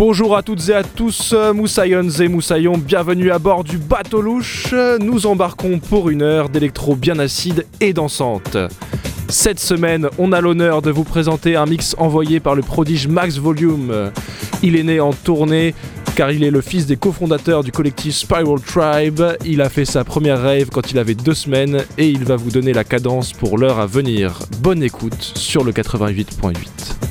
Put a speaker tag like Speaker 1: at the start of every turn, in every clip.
Speaker 1: Bonjour à toutes et à tous, Moussaillons et Moussaillons, bienvenue à bord du bateau louche. Nous embarquons pour une heure d'électro bien acide et dansante. Cette semaine, on a l'honneur de vous présenter un mix envoyé par le prodige Max Volume. Il est né en tournée car il est le fils des cofondateurs du collectif Spiral Tribe. Il a fait sa première rave quand il avait deux semaines et il va vous donner la cadence pour l'heure à venir. Bonne écoute sur le 88.8.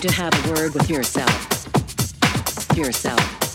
Speaker 2: to have a word with yourself. Yourself.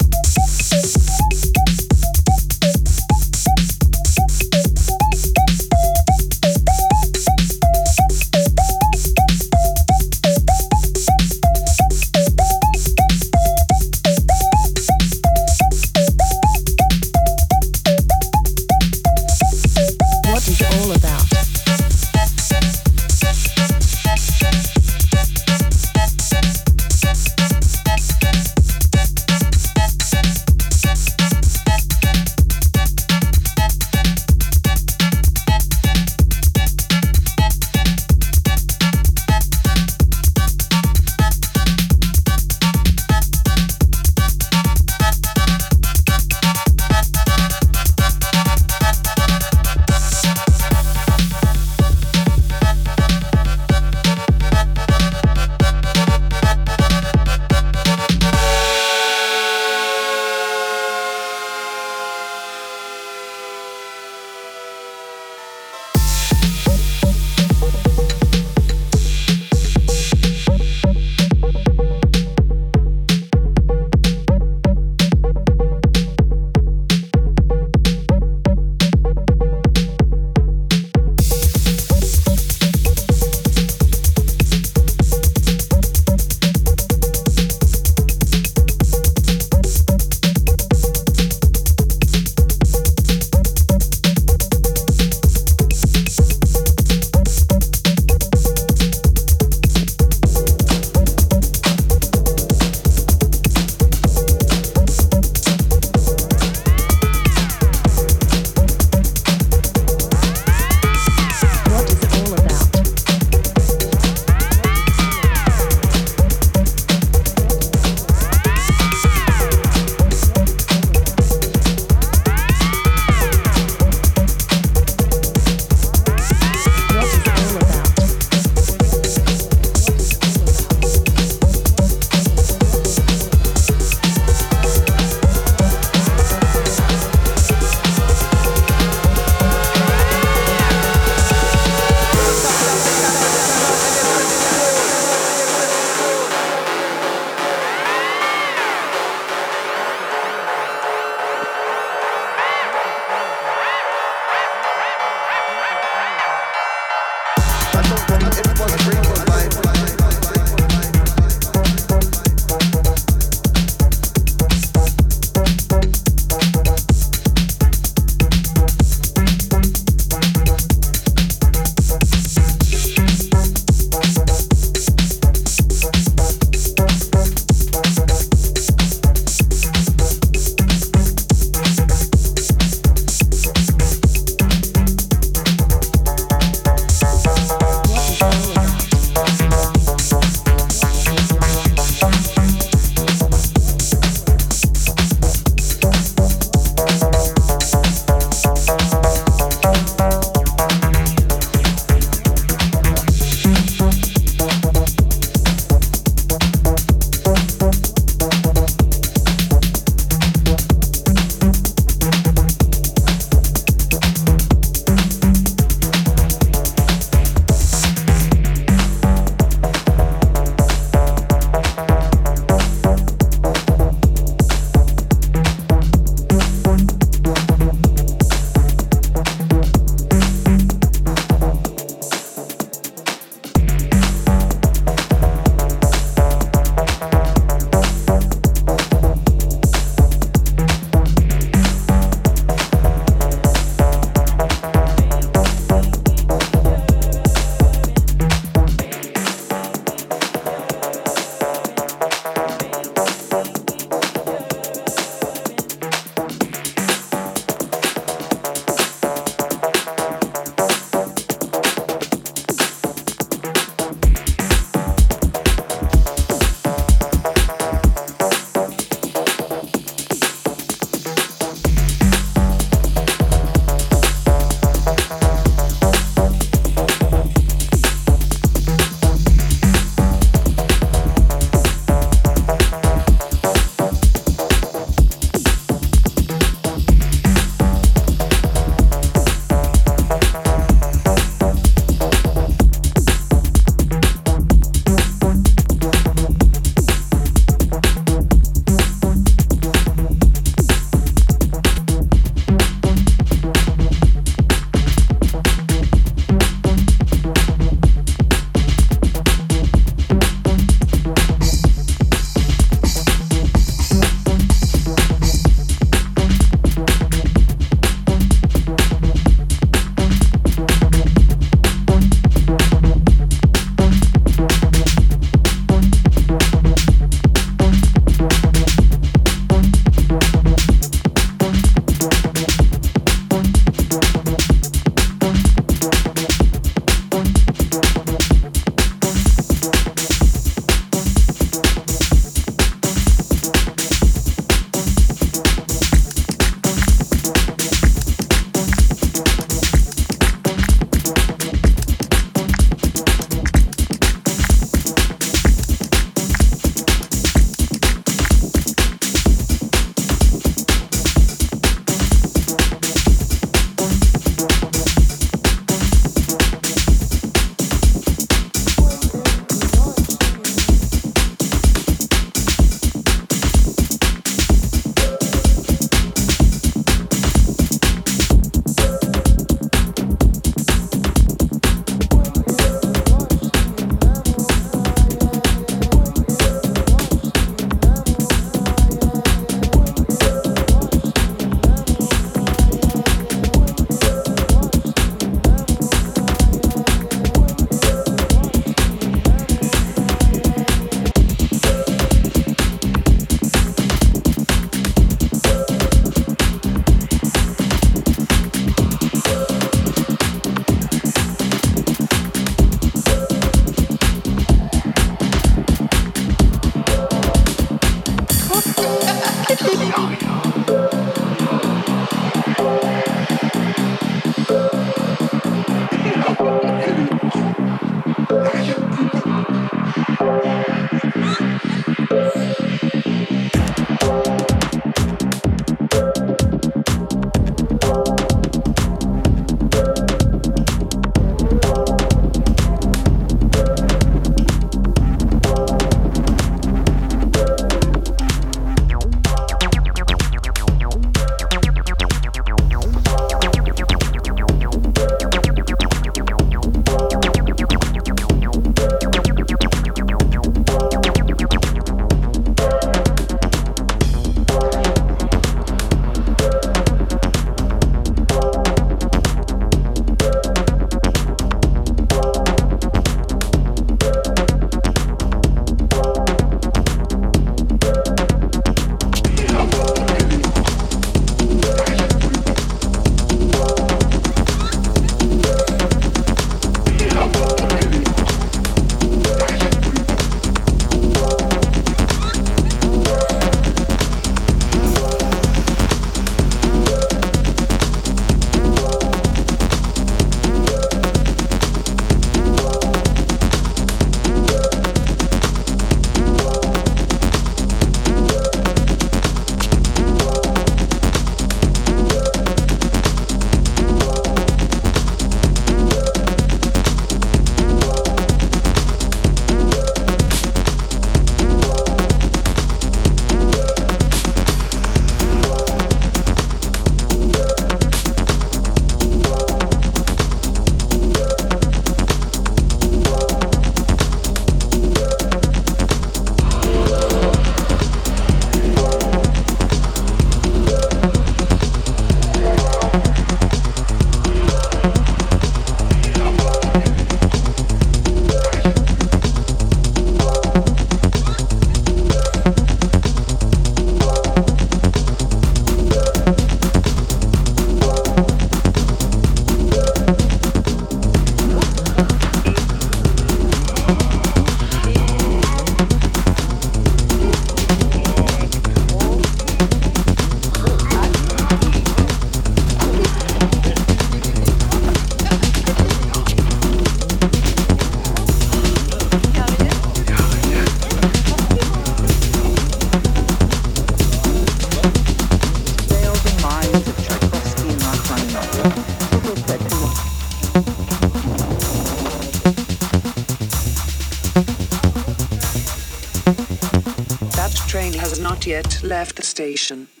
Speaker 3: situation.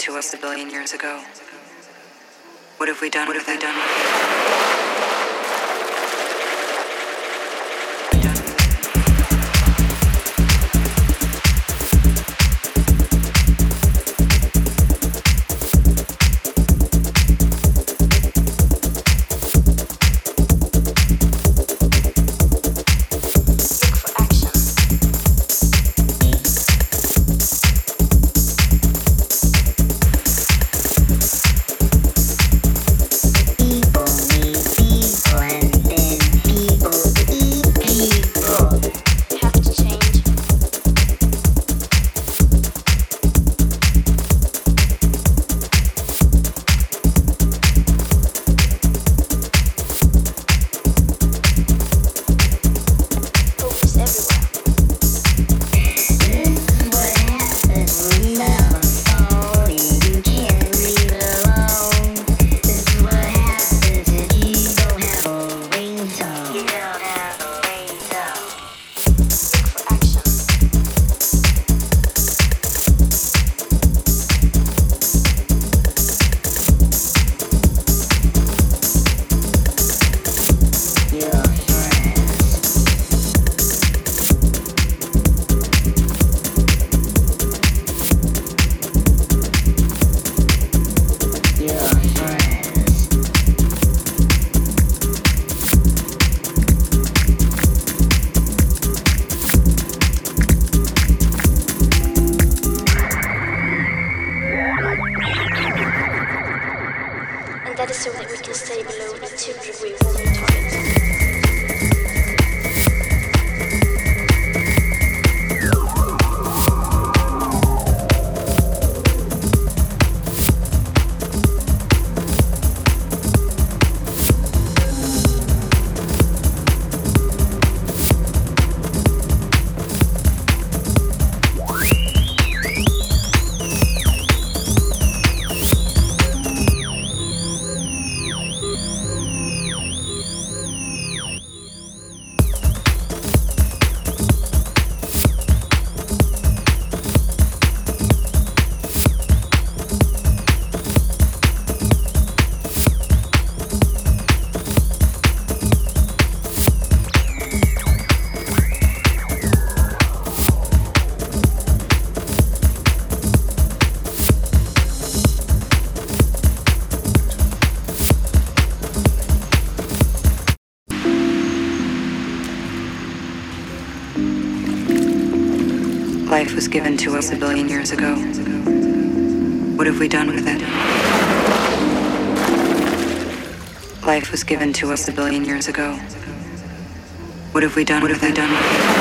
Speaker 3: to us a billion years ago. given to us a billion years ago. What have we done with it? Life was given to us a billion years ago. What have we done? What have we done with it?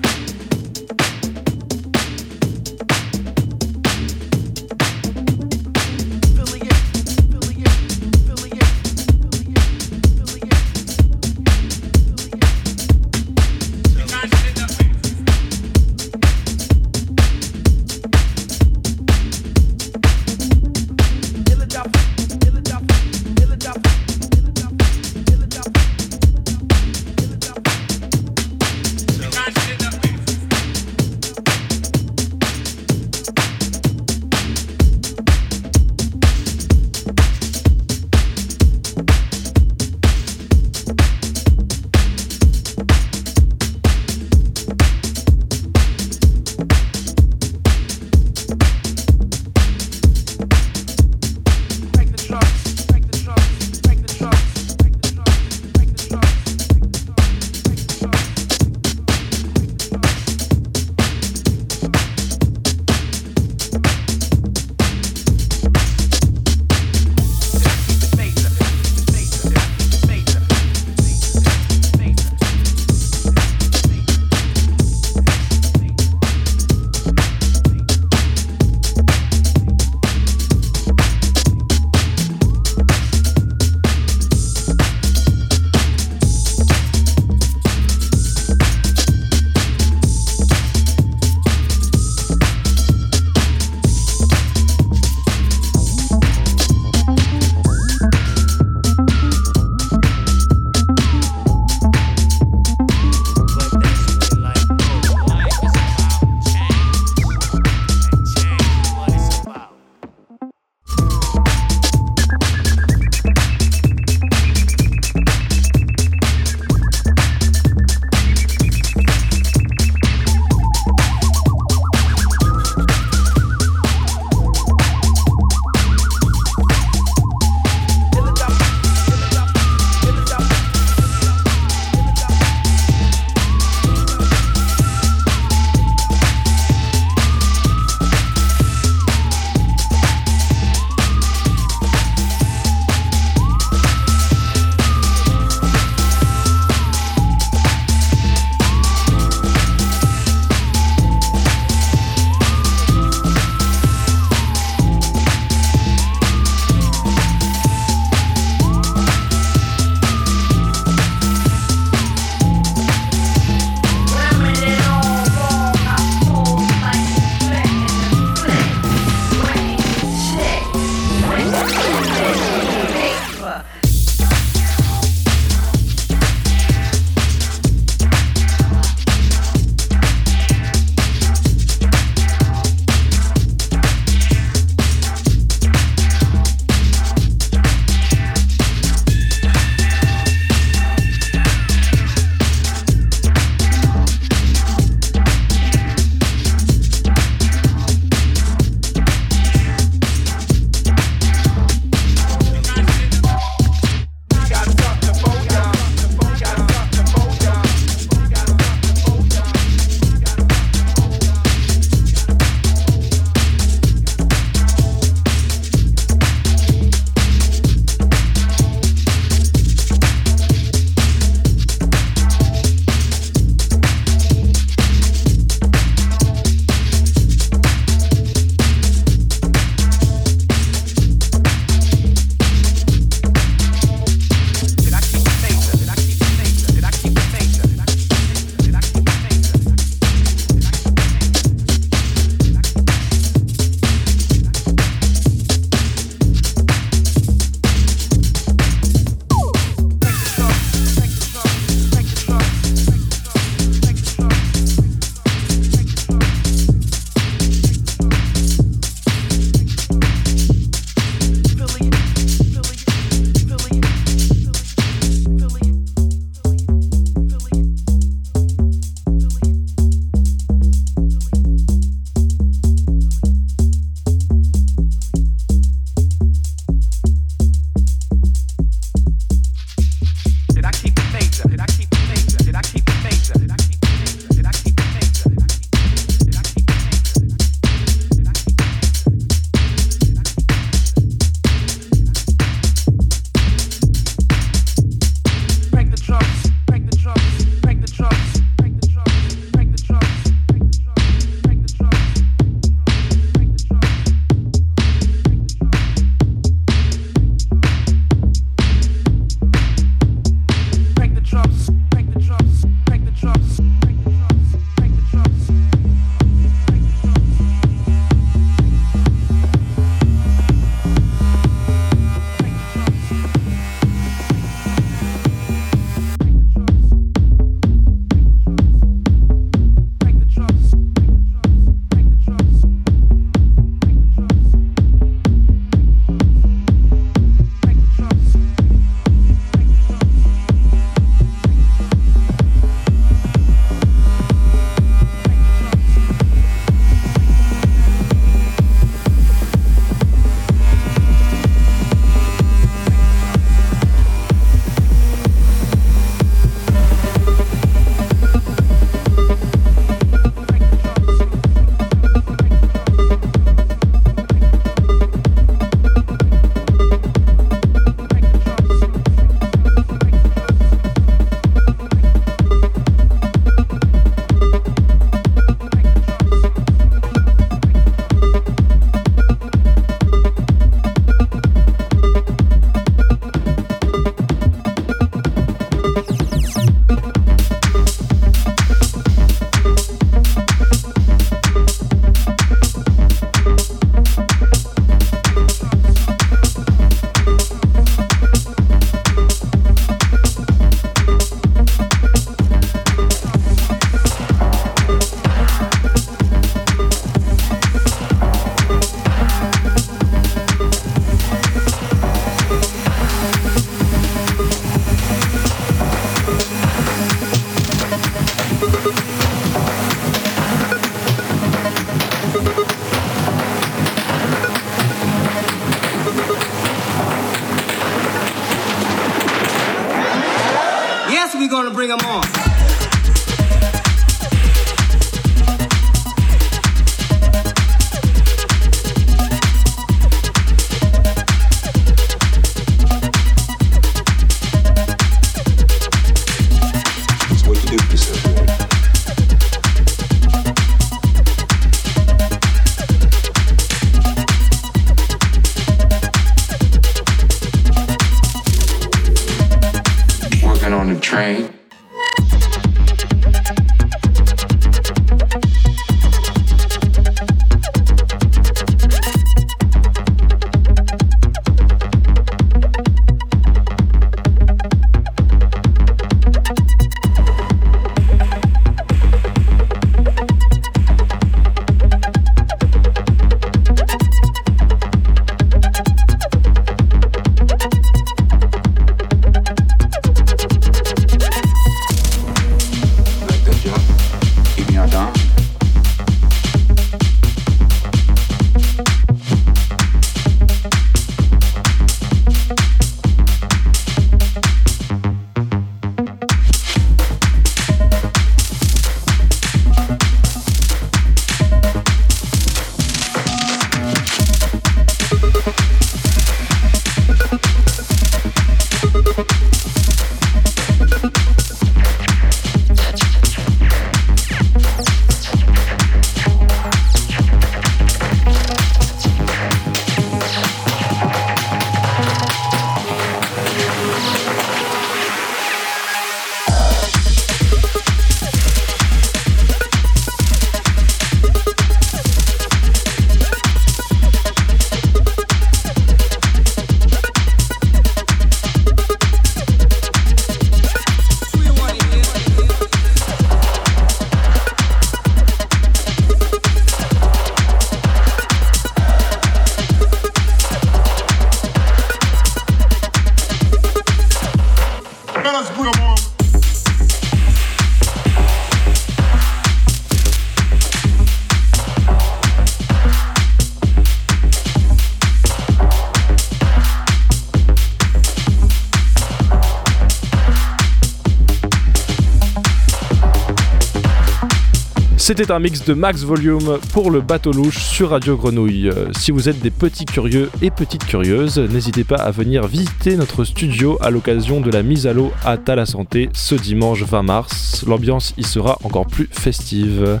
Speaker 1: C'était un mix de Max Volume pour le bateau louche sur Radio Grenouille. Euh, Si vous êtes des petits curieux et petites curieuses, n'hésitez pas à venir visiter notre studio à l'occasion de la mise à l'eau à la Santé ce dimanche 20 mars. L'ambiance y sera encore plus festive.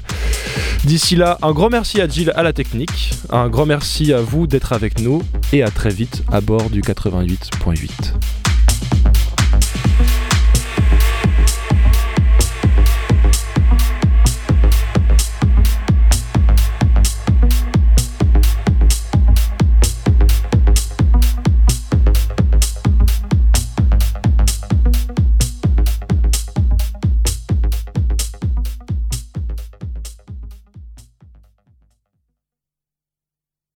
Speaker 1: D'ici là, un grand merci à Jill à la technique, un grand merci à vous d'être avec nous et à très vite à bord du 88.8.